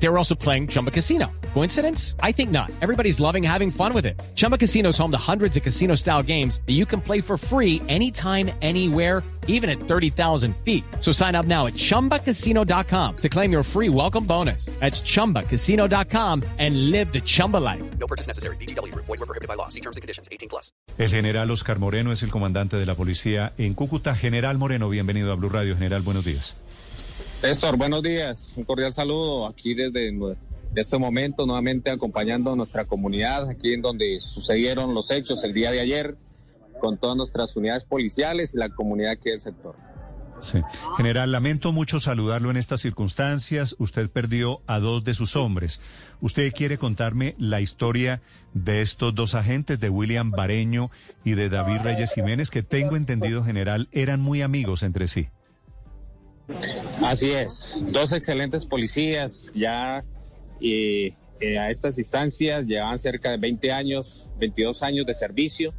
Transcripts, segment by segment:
They were also playing Chumba Casino. Coincidence? I think not. Everybody's loving having fun with it. Chumba Casino is home to hundreds of casino style games that you can play for free anytime, anywhere, even at 30,000 feet. So sign up now at chumbacasino.com to claim your free welcome bonus. That's chumbacasino.com and live the Chumba life. No purchase necessary. BGW. Void were prohibited by law. See terms and conditions. 18 plus. El general Oscar Moreno es el comandante de la policía en Cúcuta. General Moreno, bienvenido a Blue Radio. General, buenos días. Néstor, buenos días. Un cordial saludo aquí desde este momento, nuevamente acompañando a nuestra comunidad, aquí en donde sucedieron los hechos el día de ayer, con todas nuestras unidades policiales y la comunidad aquí del sector. Sí. General, lamento mucho saludarlo en estas circunstancias. Usted perdió a dos de sus hombres. ¿Usted quiere contarme la historia de estos dos agentes, de William Bareño y de David Reyes Jiménez, que tengo entendido, general, eran muy amigos entre sí? Así es, dos excelentes policías ya eh, eh, a estas instancias llevaban cerca de 20 años, 22 años de servicio.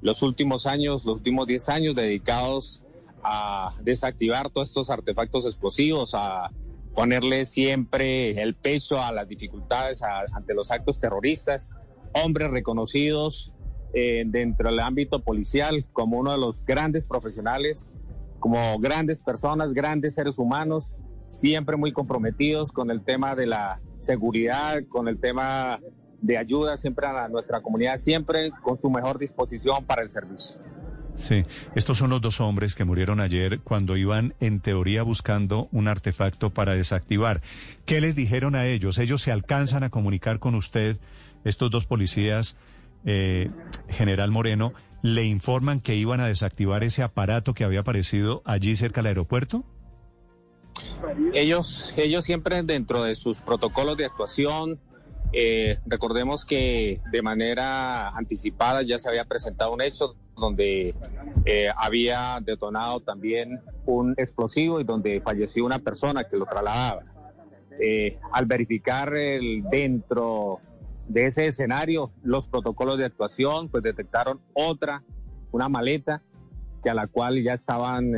Los últimos años, los últimos 10 años dedicados a desactivar todos estos artefactos explosivos, a ponerle siempre el peso a las dificultades ante los actos terroristas, hombres reconocidos eh, dentro del ámbito policial como uno de los grandes profesionales, como grandes personas, grandes seres humanos, siempre muy comprometidos con el tema de la seguridad, con el tema de ayuda siempre a nuestra comunidad, siempre con su mejor disposición para el servicio. Sí, estos son los dos hombres que murieron ayer cuando iban en teoría buscando un artefacto para desactivar. ¿Qué les dijeron a ellos? ¿Ellos se alcanzan a comunicar con usted, estos dos policías, eh, General Moreno, le informan que iban a desactivar ese aparato que había aparecido allí cerca del aeropuerto? Ellos, ellos siempre dentro de sus protocolos de actuación, eh, recordemos que de manera anticipada ya se había presentado un hecho donde eh, había detonado también un explosivo y donde falleció una persona que lo trasladaba. Eh, al verificar el, dentro de ese escenario los protocolos de actuación, pues detectaron otra, una maleta, que a la cual ya estaban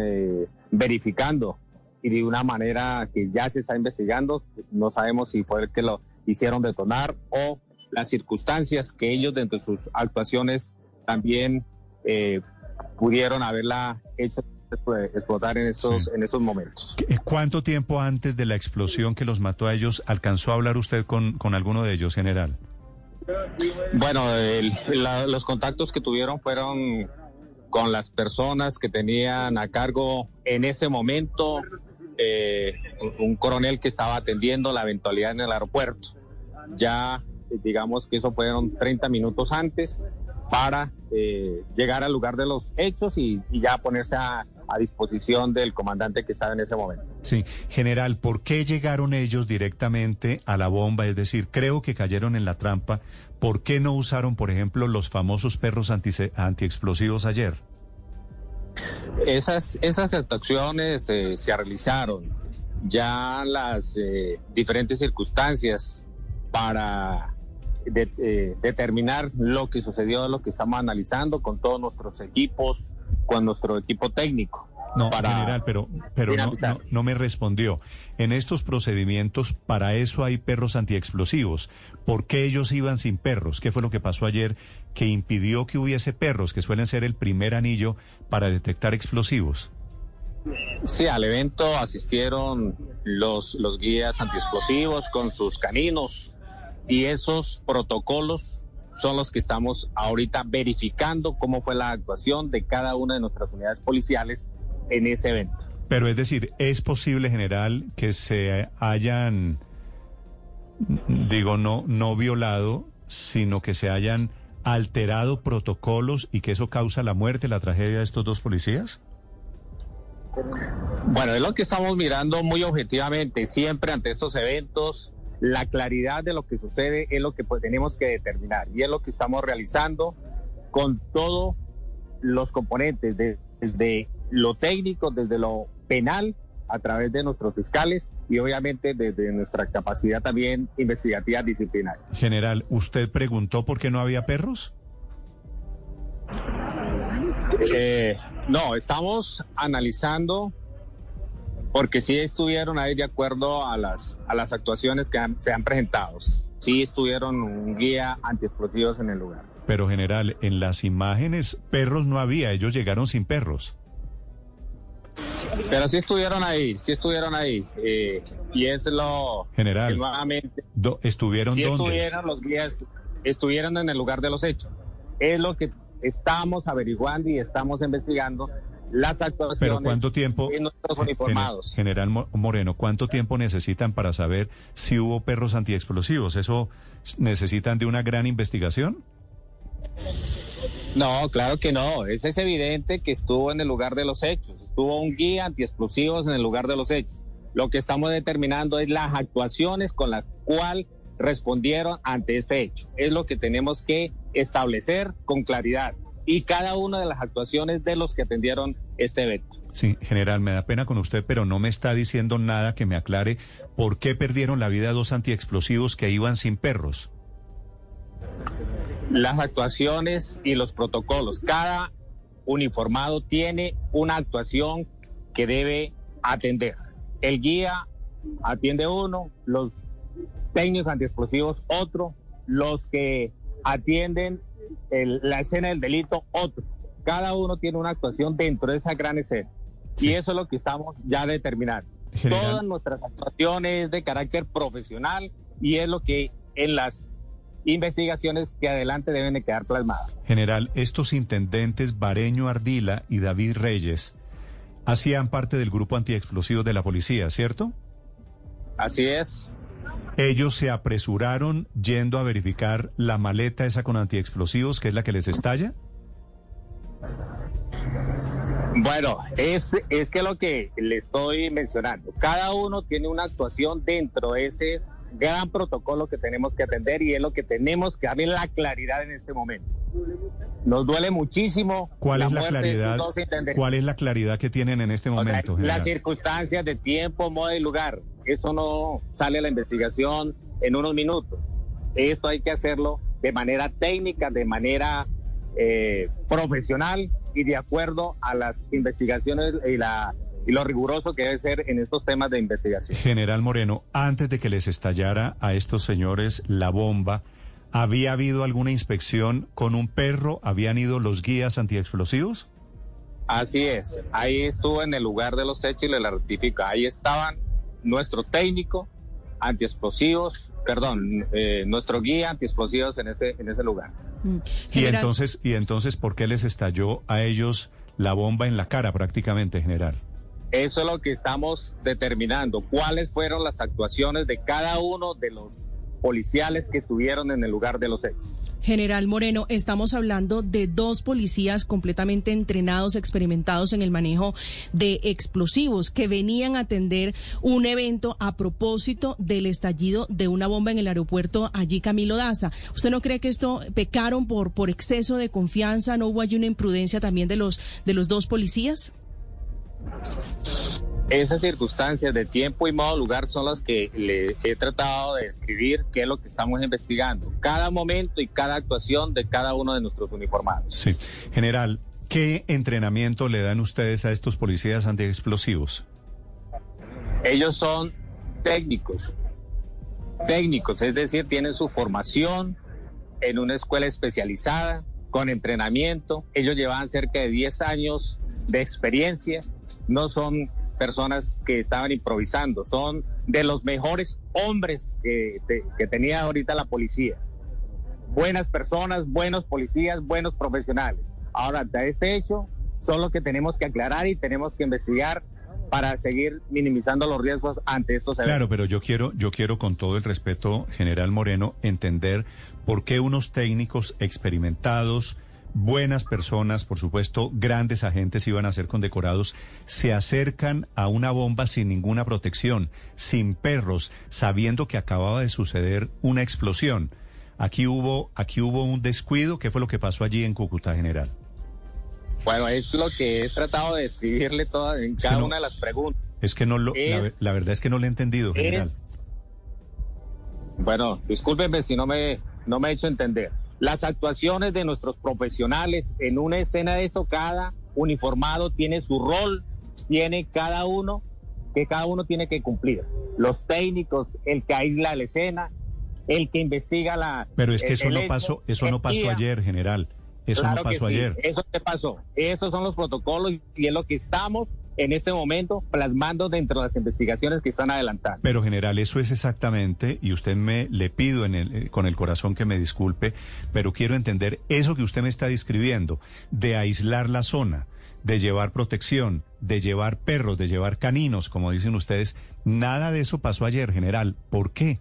verificando y de una manera que ya se está investigando. No sabemos si fue el que lo hicieron detonar o las circunstancias que ellos dentro de sus actuaciones también eh, pudieron haberla hecho explotar en esos, en esos momentos. ¿Cuánto tiempo antes de la explosión que los mató a ellos alcanzó a hablar usted con, con alguno de ellos, general? Bueno, los contactos que tuvieron fueron con las personas que tenían a cargo en ese momento eh, un coronel que estaba atendiendo la eventualidad en el aeropuerto. Ya, digamos que eso fueron 30 minutos antes para eh, llegar al lugar de los hechos y, ya ponerse a, a, disposición del comandante que estaba en ese momento. Sí, general, ¿por qué llegaron ellos directamente a la bomba? Es decir, creo que cayeron en la trampa. ¿Por qué no usaron, por ejemplo, los famosos perros anti, antiexplosivos ayer? Esas, esas actuaciones eh, se realizaron ya las eh, diferentes circunstancias para eh, determinar lo que sucedió, lo que estamos analizando con todos nuestros equipos, con nuestro equipo técnico. No, general, pero, pero no, no, me respondió. En estos procedimientos, para eso hay perros antiexplosivos. ¿Por qué ellos iban sin perros? ¿Qué fue lo que pasó ayer que impidió que hubiese perros, que suelen ser el primer anillo para detectar explosivos? Sí, al evento asistieron los, los guías antiexplosivos con sus caninos y esos protocolos son los que estamos ahorita verificando cómo fue la actuación de cada una de nuestras unidades policiales en ese evento. Pero es decir, ¿es posible, general, que se hayan, digo, no, no violado, sino que se hayan alterado protocolos y que eso causa la muerte, la tragedia de estos dos policías? Bueno, es lo que estamos mirando muy objetivamente siempre ante estos eventos. La claridad de lo que sucede es lo que pues, tenemos que determinar y es lo que estamos realizando con todos los componentes, desde lo técnico, desde lo penal, a través de nuestros fiscales y obviamente desde nuestra capacidad también investigativa disciplinaria. General, ¿usted preguntó por qué no había perros? Eh, no, estamos analizando porque sí estuvieron ahí de acuerdo a las, a las actuaciones que han- se han presentado. Sí estuvieron un guía antiexplosivos en el lugar. Pero general, en las imágenes perros no había, ellos llegaron sin perros. Pero sí estuvieron ahí, sí estuvieron ahí. eh, y es lo General. nuevamente Do- ¿Estuvieron sí dónde? estuvieron los guías, estuvieron en el lugar de los hechos. Es lo que estamos averiguando y estamos investigando las actuaciones Pero ¿cuánto tiempo? de nuestros uniformados. General Mo- Moreno, ¿cuánto tiempo necesitan para saber si hubo perros antiexplosivos? ¿Eso necesitan de una gran investigación? No, claro que no. Ese es evidente que estuvo en el lugar de los hechos. Estuvo un guía antiexplosivos en el lugar de los hechos. Lo que estamos determinando es las actuaciones con las cuales respondieron ante este hecho. Es lo que tenemos que establecer con claridad. Y cada una de las actuaciones de los que atendieron este evento. Sí, general, me da pena con usted, pero no me está diciendo nada que me aclare por qué perdieron la vida dos antiexplosivos que iban sin perros. las actuaciones y los protocolos. Cada uniformado tiene una actuación que debe atender. El guía atiende uno, los técnicos antiexplosivos otro, los que atienden el- la escena del delito otro. Cada uno tiene una actuación dentro de esa gran escena. Y eso es lo que estamos ya determinando. General. Todas nuestras actuaciones de carácter profesional y es lo que en las investigaciones que adelante deben de quedar plasmadas. General, estos intendentes Bareño Ardila y David Reyes hacían parte del grupo antiexplosivos de la policía, ¿cierto? Así es. Ellos se apresuraron yendo a verificar la maleta esa con antiexplosivos, que es la que les estalla. Bueno, es, es que lo que le estoy mencionando, cada uno tiene una actuación dentro de ese gran protocolo que tenemos que atender y es lo que tenemos que darle la claridad en este momento. Nos duele muchísimo. ¿Cuál es la claridad? ¿Cuál es la claridad que tienen en este O sea, momento? general? las circunstancias de tiempo, modo y lugar. Eso no sale a la investigación en unos minutos. Esto hay que hacerlo de manera técnica, de manera eh, profesional y de acuerdo a las investigaciones y, la, y lo riguroso que debe ser en estos temas de investigación. General Moreno, antes de que les estallara a estos señores la bomba, ¿había habido alguna inspección con un perro? ¿Habían ido los guías antiexplosivos? Así es, ahí estuvo en el lugar de los hechos y le la rectifica. Ahí estaban nuestro técnico antiexplosivos, perdón, eh, nuestro guía antiexplosivos en ese, en ese lugar. Mm. Y entonces, y entonces, ¿por qué les estalló a ellos la bomba en la cara prácticamente, general? Eso es lo que estamos determinando, cuáles fueron las actuaciones de cada uno de los policiales que estuvieron en el lugar de los hechos. General Moreno, estamos hablando de dos policías completamente entrenados, experimentados en el manejo de explosivos, que venían a atender un evento a propósito del estallido de una bomba en el aeropuerto allí Camilo Daza. ¿Usted no cree que esto pecaron por, por exceso de confianza? ¿No hubo allí una imprudencia también de los, de los dos policías? Esas circunstancias de tiempo y modo lugar son las que le he tratado de describir qué es lo que estamos investigando. Cada momento y cada actuación de cada uno de nuestros uniformados. Sí. General, ¿qué entrenamiento le dan ustedes a estos policías antiexplosivos? Ellos son técnicos, técnicos, es decir, tienen su formación en una escuela especializada, con entrenamiento. Ellos llevaban cerca de 10 años de experiencia, no son personas que estaban improvisando, son de los mejores hombres que, que tenía ahorita la policía. Buenas personas, buenos policías, buenos profesionales. Ahora, de este hecho, son los que tenemos que aclarar y tenemos que investigar para seguir minimizando los riesgos ante estos eventos. Claro, pero yo quiero, yo quiero con todo el respeto, general Moreno, entender por qué unos técnicos experimentados, buenas personas, por supuesto, grandes agentes iban a ser condecorados, se acercan a una bomba sin ninguna protección, sin perros, sabiendo que acababa de suceder una explosión. Aquí hubo, aquí hubo un descuido. ¿Qué fue lo que pasó allí en Cúcuta, general? Bueno, es lo que he tratado de describirle toda, en cada no- una de las preguntas. Es que no lo, la, Es- ve- la verdad es que no le he entendido, general. Es, bueno, discúlpeme si no me, no me he hecho entender. Las actuaciones de nuestros profesionales en una escena de eso, cada uniformado tiene su rol, tiene cada uno que cada uno tiene que cumplir. Los técnicos, el que aísla la escena, el que investiga la. Pero es que eso no hecho, pasó, eso no pasó día. ayer, general. Eso Claro no que pasó sí, ayer. Eso que pasó. Esos son los protocolos y es lo que estamos en este momento plasmando dentro de las investigaciones que están adelantando. Pero general, eso es exactamente, y usted me le pido en el, eh, con el corazón que me disculpe, pero quiero entender eso que usted me está describiendo, de aislar la zona, de llevar protección, de llevar perros, de llevar caninos, como dicen ustedes, nada de eso pasó ayer, general. ¿Por qué?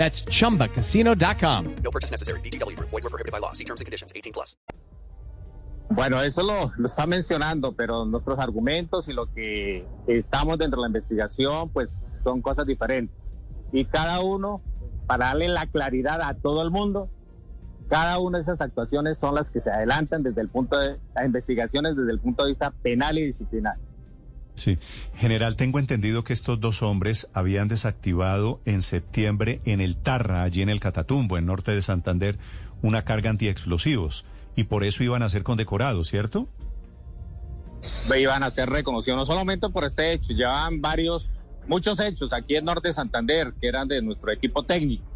That's chumbacasino.com. No purchase necessary. VGW Group. Void were prohibited by law. See terms and conditions. 18 plus. Bueno, eso lo, lo está mencionando, pero nuestros argumentos y lo que estamos dentro de la investigación, pues son cosas diferentes. Y cada uno, para darle la claridad a todo el mundo, cada una de esas actuaciones son las que se adelantan desde el punto de las investigaciones desde el punto de vista penal y disciplinar. Sí. General, tengo entendido que estos dos hombres habían desactivado en septiembre en el Tarra, allí en el Catatumbo, en norte de Santander, una carga antiexplosivos. Y por eso iban a ser condecorados, ¿cierto? iban a ser reconocidos no solamente por este hecho, llevaban varios, muchos hechos aquí en Norte de Santander que eran de nuestro equipo técnico.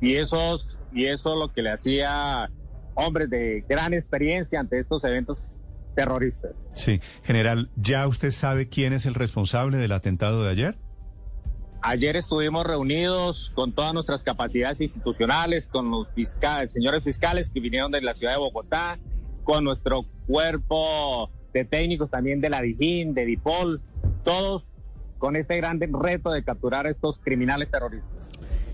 Y esos, y eso lo que le hacía hombres de gran experiencia ante estos eventos terroristas. Sí. General, ¿ya usted sabe quién es el responsable del atentado de ayer? Ayer estuvimos reunidos con todas nuestras capacidades institucionales, con los fiscales, señores fiscales que vinieron de la ciudad de Bogotá, con nuestro cuerpo de técnicos también de la DIJÍN, de DIPOL, todos con este gran reto de capturar a estos criminales terroristas.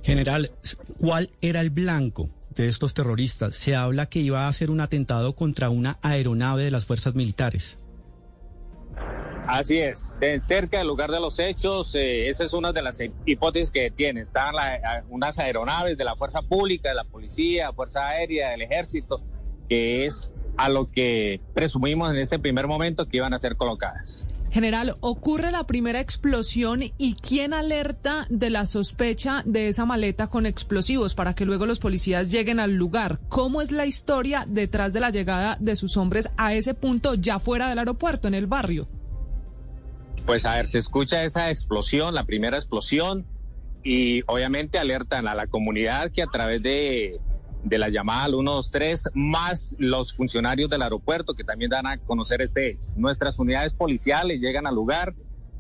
General, ¿cuál era el blanco de estos terroristas? Se habla que iba a hacer un atentado contra una aeronave de las fuerzas militares. Así es, de cerca del lugar de los hechos, eh, esa es una de las hipótesis que tiene. Están unas aeronaves de la fuerza pública, de la policía, fuerza aérea, del ejército, que es a lo que presumimos en este primer momento que iban a ser colocadas. General, ocurre la primera explosión y ¿quién alerta de la sospecha de esa maleta con explosivos para que luego los policías lleguen al lugar? ¿Cómo es la historia detrás de la llegada de sus hombres a ese punto ya fuera del aeropuerto, en el barrio? Pues a ver, se escucha esa explosión, la primera explosión, y obviamente alertan a la comunidad que a través de, de la llamada al 123, más los funcionarios del aeropuerto que también dan a conocer este hecho. Nuestras unidades policiales llegan al lugar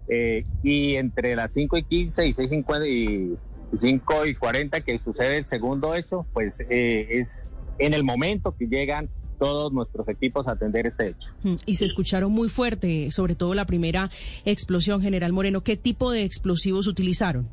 eh, y entre las 5 y 15 y 6 y 5 y 40 que sucede el segundo hecho, pues eh, es en el momento que llegan todos nuestros equipos a atender este hecho. Mm, Y se escucharon muy fuerte, sobre todo la primera explosión, General Moreno. ¿Qué tipo de explosivos utilizaron?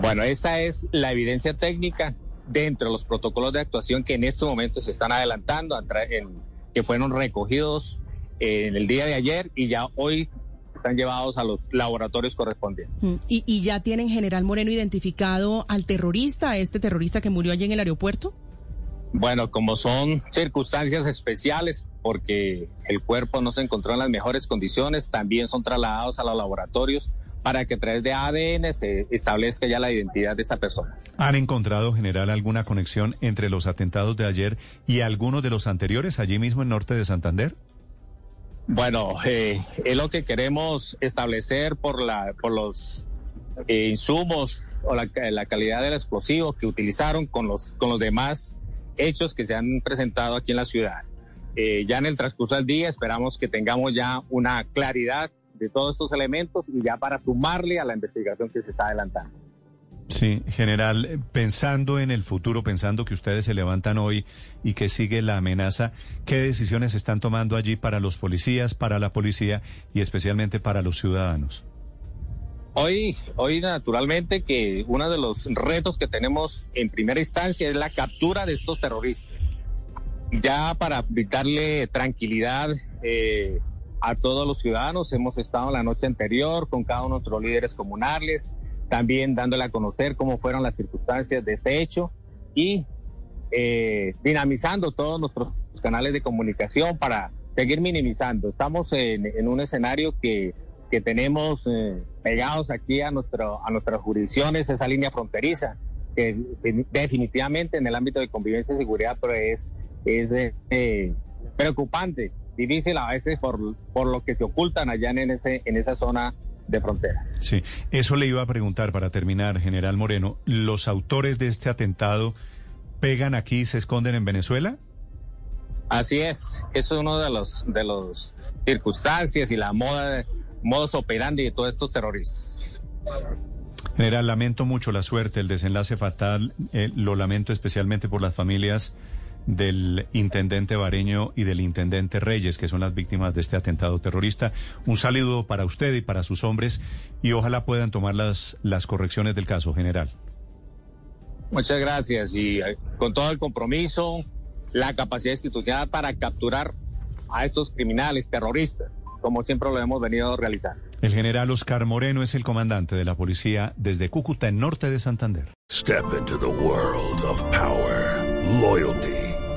Bueno, esa es la evidencia técnica dentro de los protocolos de actuación que en este momento se están adelantando, en- que fueron recogidos eh, en el día de ayer y ya hoy están llevados a los laboratorios correspondientes. Mm, ¿Y, y ya tienen, General Moreno, identificado al terrorista, a este terrorista que murió allí en el aeropuerto? Bueno, como son circunstancias especiales, porque el cuerpo no se encontró en las mejores condiciones, también son trasladados a los laboratorios para que a través de ADN se establezca ya la identidad de esa persona. ¿Han encontrado, general, alguna conexión entre los atentados de ayer y algunos de los anteriores allí mismo en norte de Santander? Bueno, eh, es lo que queremos establecer por, la, por los eh, insumos o la, la calidad del explosivo que utilizaron con los, con los demás hechos que se han presentado aquí en la ciudad. Eh, ya en el transcurso del día esperamos que tengamos ya una claridad de todos estos elementos y ya para sumarle a la investigación que se está adelantando. Sí, general, eh, pensando en el futuro, pensando que ustedes se levantan hoy y que sigue la amenaza, ¿qué decisiones están tomando allí para los policías, para la policía y especialmente para los ciudadanos? Hoy, hoy naturalmente que uno de los retos que tenemos en primera instancia es la captura de estos terroristas. Ya para darle tranquilidad eh, a todos los ciudadanos. Hemos estado la noche anterior con cada uno de nuestros líderes comunales, también dándole a conocer cómo fueron las circunstancias de este hecho y eh, dinamizando todos nuestros canales de comunicación para seguir minimizando. Estamos en, en un escenario que, que tenemos eh, pegados aquí a, nuestro, a nuestras jurisdicciones, esa línea fronteriza, que definitivamente en el ámbito de convivencia y seguridad pues, es, es eh, preocupante, difícil a veces por, por lo que se ocultan allá en, ese, en esa zona de frontera. Sí, eso le iba a preguntar para terminar, general Moreno. ¿Los autores de este atentado pegan aquí y se esconden en Venezuela? Así es, eso es uno de los de los circunstancias y la moda modos operandi de todos estos terroristas. General, lamento mucho la suerte, el desenlace fatal, eh, lo lamento especialmente por las familias del intendente Bareño y del intendente Reyes, que son las víctimas de este atentado terrorista. Un saludo para usted y para sus hombres y ojalá puedan tomar las, las correcciones del caso, general. Muchas gracias y eh, con todo el compromiso, la capacidad institucional para capturar a estos criminales terroristas, como siempre lo hemos venido realizando. El general Oscar Moreno es el comandante de la policía desde Cúcuta, en norte de Santander. Step into the world of power, loyalty,